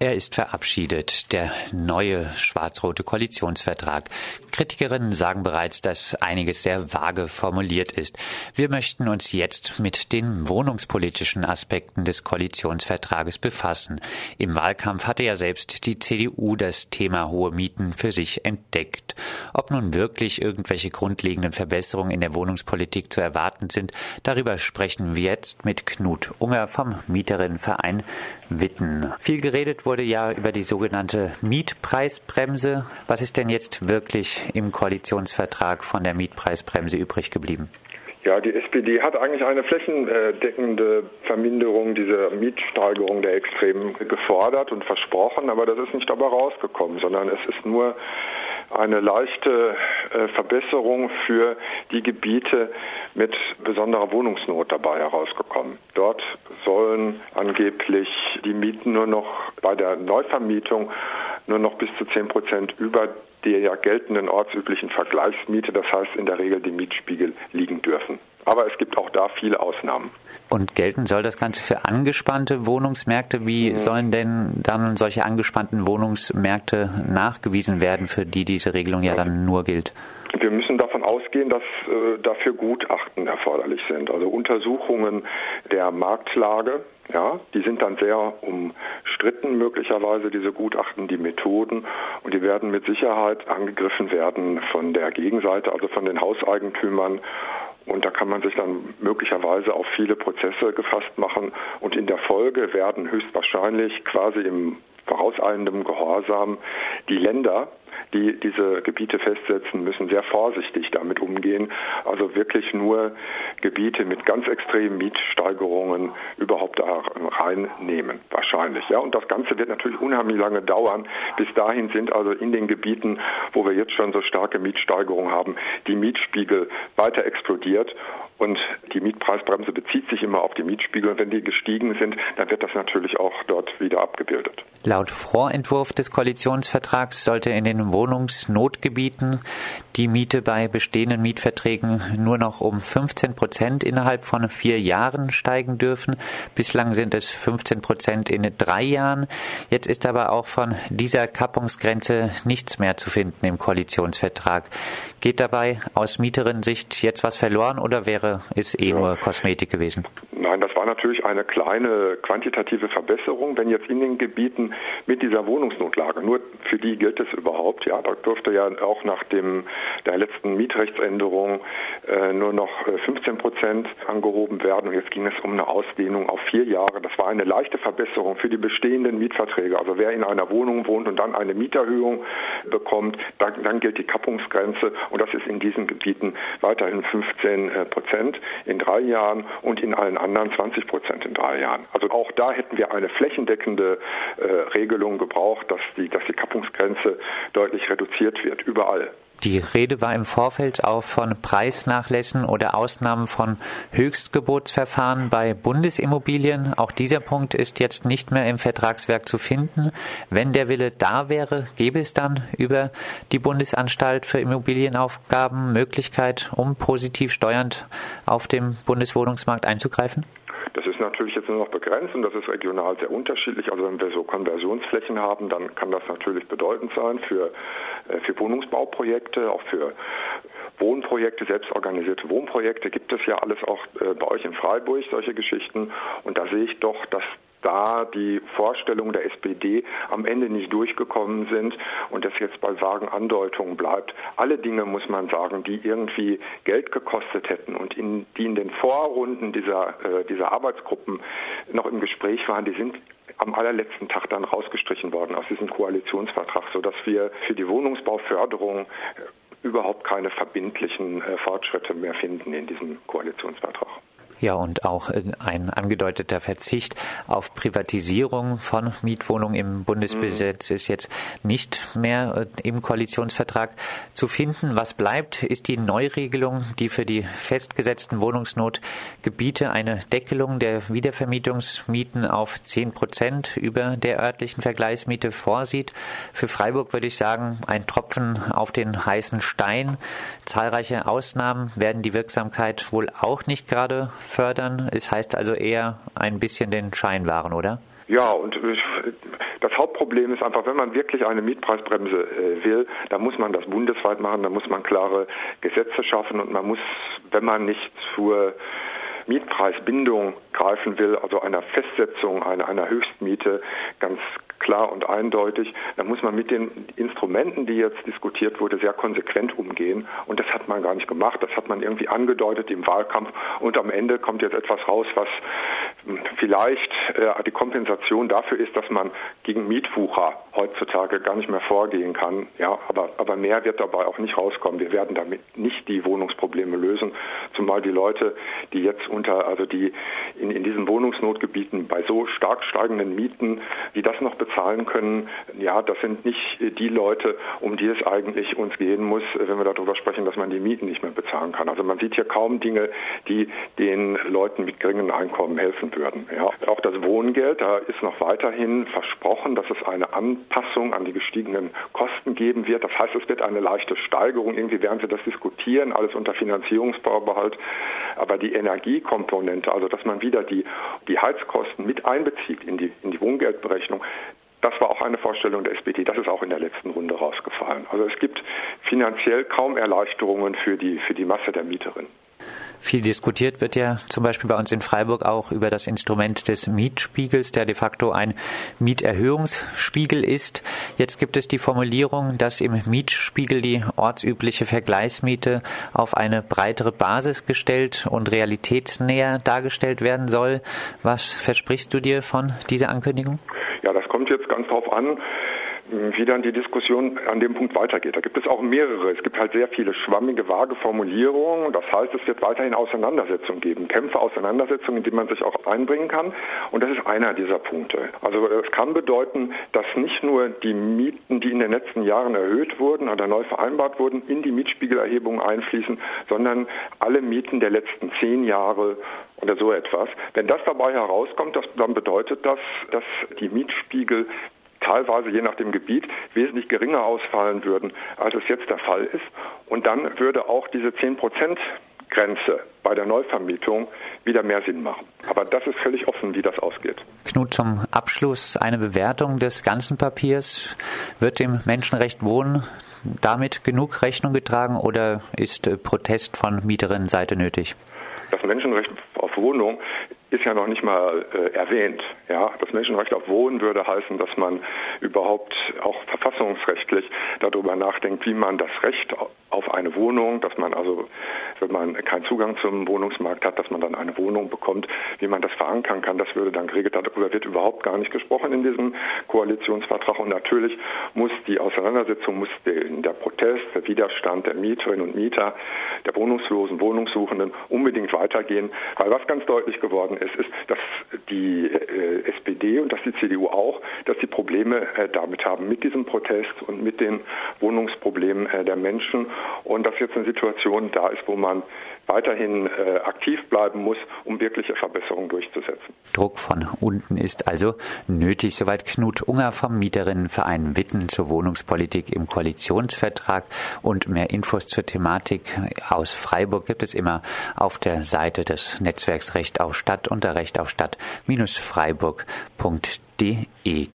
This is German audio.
Er ist verabschiedet, der neue schwarz-rote Koalitionsvertrag. Kritikerinnen sagen bereits, dass einiges sehr vage formuliert ist. Wir möchten uns jetzt mit den wohnungspolitischen Aspekten des Koalitionsvertrages befassen. Im Wahlkampf hatte ja selbst die CDU das Thema hohe Mieten für sich entdeckt. Ob nun wirklich irgendwelche grundlegenden Verbesserungen in der Wohnungspolitik zu erwarten sind, darüber sprechen wir jetzt mit Knut Unger vom Mieterinnenverein Witten. Viel geredet wurde ja über die sogenannte Mietpreisbremse. Was ist denn jetzt wirklich im Koalitionsvertrag von der Mietpreisbremse übrig geblieben? Ja, die SPD hat eigentlich eine flächendeckende Verminderung dieser Mietsteigerung der Extremen gefordert und versprochen, aber das ist nicht dabei rausgekommen, sondern es ist nur eine leichte Verbesserung für die Gebiete mit besonderer Wohnungsnot dabei herausgekommen. Dort sollen angeblich die Mieten nur noch bei der Neuvermietung nur noch bis zu 10 Prozent über der ja geltenden ortsüblichen Vergleichsmiete, das heißt in der Regel die Mietspiegel liegen dürfen. Aber es gibt auch da viele Ausnahmen. Und gelten soll das Ganze für angespannte Wohnungsmärkte? Wie mhm. sollen denn dann solche angespannten Wohnungsmärkte nachgewiesen werden, für die diese Regelung ja dann nur gilt? Wir müssen davon ausgehen, dass äh, dafür Gutachten erforderlich sind, also Untersuchungen der Marktlage. Ja, die sind dann sehr umstritten möglicherweise, diese Gutachten, die Methoden, und die werden mit Sicherheit angegriffen werden von der Gegenseite, also von den Hauseigentümern und da kann man sich dann möglicherweise auf viele Prozesse gefasst machen. Und in der Folge werden höchstwahrscheinlich quasi im vorauseilendem Gehorsam die Länder die diese Gebiete festsetzen, müssen sehr vorsichtig damit umgehen. Also wirklich nur Gebiete mit ganz extremen Mietsteigerungen überhaupt da reinnehmen, wahrscheinlich. Ja, und das Ganze wird natürlich unheimlich lange dauern. Bis dahin sind also in den Gebieten, wo wir jetzt schon so starke Mietsteigerungen haben, die Mietspiegel weiter explodiert. Und die Mietpreisbremse bezieht sich immer auf die Mietspiegel. Und wenn die gestiegen sind, dann wird das natürlich auch dort wieder abgebildet. Laut Vorentwurf des Koalitionsvertrags sollte in den Wohnungsnotgebieten die Miete bei bestehenden Mietverträgen nur noch um 15 Prozent innerhalb von vier Jahren steigen dürfen. Bislang sind es 15 Prozent in drei Jahren. Jetzt ist aber auch von dieser Kappungsgrenze nichts mehr zu finden im Koalitionsvertrag. Geht dabei aus Mieterinnen-Sicht jetzt was verloren oder wäre es eh ja. nur Kosmetik gewesen? Nein, das war natürlich eine kleine quantitative Verbesserung, wenn jetzt in den Gebieten mit dieser Wohnungsnotlage, nur für die gilt es überhaupt, ja, da durfte ja auch nach dem der letzten Mietrechtsänderung äh, nur noch 15 äh, Prozent angehoben werden und jetzt ging es um eine Ausdehnung auf vier Jahre. Das war eine leichte Verbesserung für die bestehenden Mietverträge. Also wer in einer Wohnung wohnt und dann eine Mieterhöhung bekommt, dann, dann gilt die Kappungsgrenze und das ist in diesen Gebieten weiterhin 15 äh, Prozent in drei Jahren und in allen anderen anderen 20 Prozent in drei Jahren. Also auch da hätten wir eine flächendeckende äh, Regelung gebraucht, dass die, dass die Kappungsgrenze deutlich reduziert wird, überall. Die Rede war im Vorfeld auch von Preisnachlässen oder Ausnahmen von Höchstgebotsverfahren bei Bundesimmobilien. Auch dieser Punkt ist jetzt nicht mehr im Vertragswerk zu finden. Wenn der Wille da wäre, gäbe es dann über die Bundesanstalt für Immobilienaufgaben Möglichkeit, um positiv steuernd auf dem Bundeswohnungsmarkt einzugreifen? Ist natürlich jetzt nur noch begrenzt und das ist regional sehr unterschiedlich. Also wenn wir so Konversionsflächen haben, dann kann das natürlich bedeutend sein für, äh, für Wohnungsbauprojekte, auch für Wohnprojekte, selbstorganisierte Wohnprojekte gibt es ja alles auch äh, bei euch in Freiburg, solche Geschichten. Und da sehe ich doch, dass da die Vorstellungen der SPD am Ende nicht durchgekommen sind und das jetzt bei vagen Andeutungen bleibt. Alle Dinge, muss man sagen, die irgendwie Geld gekostet hätten und in, die in den Vorrunden dieser, äh, dieser Arbeitsgruppen noch im Gespräch waren, die sind am allerletzten Tag dann rausgestrichen worden aus diesem Koalitionsvertrag, sodass wir für die Wohnungsbauförderung äh, überhaupt keine verbindlichen äh, Fortschritte mehr finden in diesem Koalitionsvertrag. Ja, und auch ein angedeuteter Verzicht auf Privatisierung von Mietwohnungen im Bundesbesitz mhm. ist jetzt nicht mehr äh, im Koalitionsvertrag zu finden. Was bleibt, ist die Neuregelung, die für die festgesetzten Wohnungsnotgebiete eine Deckelung der Wiedervermietungsmieten auf 10 Prozent über der örtlichen Vergleichsmiete vorsieht. Für Freiburg würde ich sagen, ein Tropfen auf den heißen Stein. Zahlreiche Ausnahmen werden die Wirksamkeit wohl auch nicht gerade fördern. Es heißt also eher ein bisschen den Schein wahren, oder? Ja, und das Hauptproblem ist einfach, wenn man wirklich eine Mietpreisbremse äh, will, dann muss man das bundesweit machen, dann muss man klare Gesetze schaffen und man muss, wenn man nicht zur Mietpreisbindung greifen will, also einer Festsetzung einer, einer Höchstmiete, ganz klar und eindeutig. Da muss man mit den Instrumenten, die jetzt diskutiert wurde, sehr konsequent umgehen. Und das hat man gar nicht gemacht. Das hat man irgendwie angedeutet im Wahlkampf. Und am Ende kommt jetzt etwas raus, was vielleicht äh, die Kompensation dafür ist, dass man gegen Mietwucher heutzutage gar nicht mehr vorgehen kann. Ja, aber, aber mehr wird dabei auch nicht rauskommen. Wir werden damit nicht die Wohnungsprobleme lösen, zumal die Leute, die jetzt unter, also die in, in diesen Wohnungsnotgebieten bei so stark steigenden Mieten, die das noch bezahlen können, ja, das sind nicht die Leute, um die es eigentlich uns gehen muss, wenn wir darüber sprechen, dass man die Mieten nicht mehr bezahlen kann. Also man sieht hier kaum Dinge, die den Leuten mit geringen Einkommen helfen würden. Ja. Auch das Wohngeld, da ist noch weiterhin versprochen, dass es eine Anpassung an die gestiegenen Kosten geben wird. Das heißt, es wird eine leichte Steigerung. Irgendwie werden sie das diskutieren, alles unter Finanzierungsvorbehalt. Aber die Energiekomponente, also dass man wieder die, die Heizkosten mit einbezieht in die, in die Wohngeldberechnung, das war auch eine Vorstellung der SPD. Das ist auch in der letzten Runde rausgefallen. Also es gibt finanziell kaum Erleichterungen für die, für die Masse der Mieterinnen. Viel diskutiert wird ja zum Beispiel bei uns in Freiburg auch über das Instrument des Mietspiegels, der de facto ein Mieterhöhungsspiegel ist. Jetzt gibt es die Formulierung, dass im Mietspiegel die ortsübliche Vergleichsmiete auf eine breitere Basis gestellt und realitätsnäher dargestellt werden soll. Was versprichst du dir von dieser Ankündigung? Ja, das kommt jetzt ganz drauf an, wie dann die Diskussion an dem Punkt weitergeht. Da gibt es auch mehrere. Es gibt halt sehr viele schwammige, vage Formulierungen. Das heißt, es wird weiterhin Auseinandersetzungen geben, Kämpfe, Auseinandersetzungen, in die man sich auch einbringen kann. Und das ist einer dieser Punkte. Also es kann bedeuten, dass nicht nur die Mieten, die in den letzten Jahren erhöht wurden oder neu vereinbart wurden, in die Mietspiegelerhebung einfließen, sondern alle Mieten der letzten zehn Jahre oder so etwas. Wenn das dabei herauskommt, das, dann bedeutet das, dass die Mietspiegel teilweise je nach dem Gebiet wesentlich geringer ausfallen würden, als es jetzt der Fall ist. Und dann würde auch diese 10 Prozent Grenze bei der Neuvermietung wieder mehr Sinn machen. Aber das ist völlig offen, wie das ausgeht. Knut, zum Abschluss eine Bewertung des ganzen Papiers. Wird dem Menschenrecht Wohnen damit genug Rechnung getragen oder ist Protest von Mieterinnenseite nötig? Das Menschenrecht auf Wohnung ist ja noch nicht mal äh, erwähnt. Ja, das Menschenrecht auf Wohnen würde heißen, dass man überhaupt auch verfassungsrechtlich darüber nachdenkt, wie man das Recht auf eine Wohnung, dass man also, wenn man keinen Zugang zum Wohnungsmarkt hat, dass man dann eine Wohnung bekommt, wie man das verankern kann, das würde dann geregelt. Darüber wird überhaupt gar nicht gesprochen in diesem Koalitionsvertrag. Und natürlich muss die Auseinandersetzung, muss der, Protest, der Widerstand der Mieterinnen und Mieter, der Wohnungslosen, Wohnungssuchenden unbedingt weitergehen, weil was ganz deutlich geworden ist, ist, dass die äh, SPD und dass die CDU auch, dass die Probleme äh, damit haben mit diesem Protest und mit den Wohnungsproblemen äh, der Menschen. Und dass jetzt eine Situation da ist, wo man weiterhin äh, aktiv bleiben muss, um wirkliche Verbesserungen durchzusetzen. Druck von unten ist also nötig. Soweit Knut Unger vom Mieterinnenverein Witten zur Wohnungspolitik im Koalitionsvertrag. Und mehr Infos zur Thematik aus Freiburg gibt es immer auf der Seite des Netzwerks Recht auf Stadt unter Recht auf Stadt-freiburg.de.